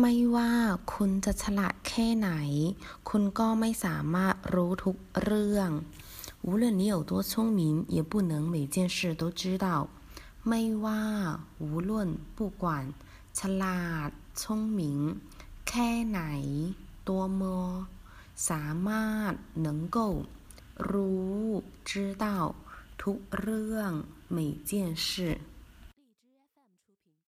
ไม่ว่าคุณจะฉลาดแค่ไหน คุณก็ไม่สามารถรู้ทุกเรื่อง无论你有多聪明也不能每件事都知道ไม่ว่า无论不管ฉลาด聪明แค่ไหน多么สามารถ能够รู้知道ทุกเรื่อง每件事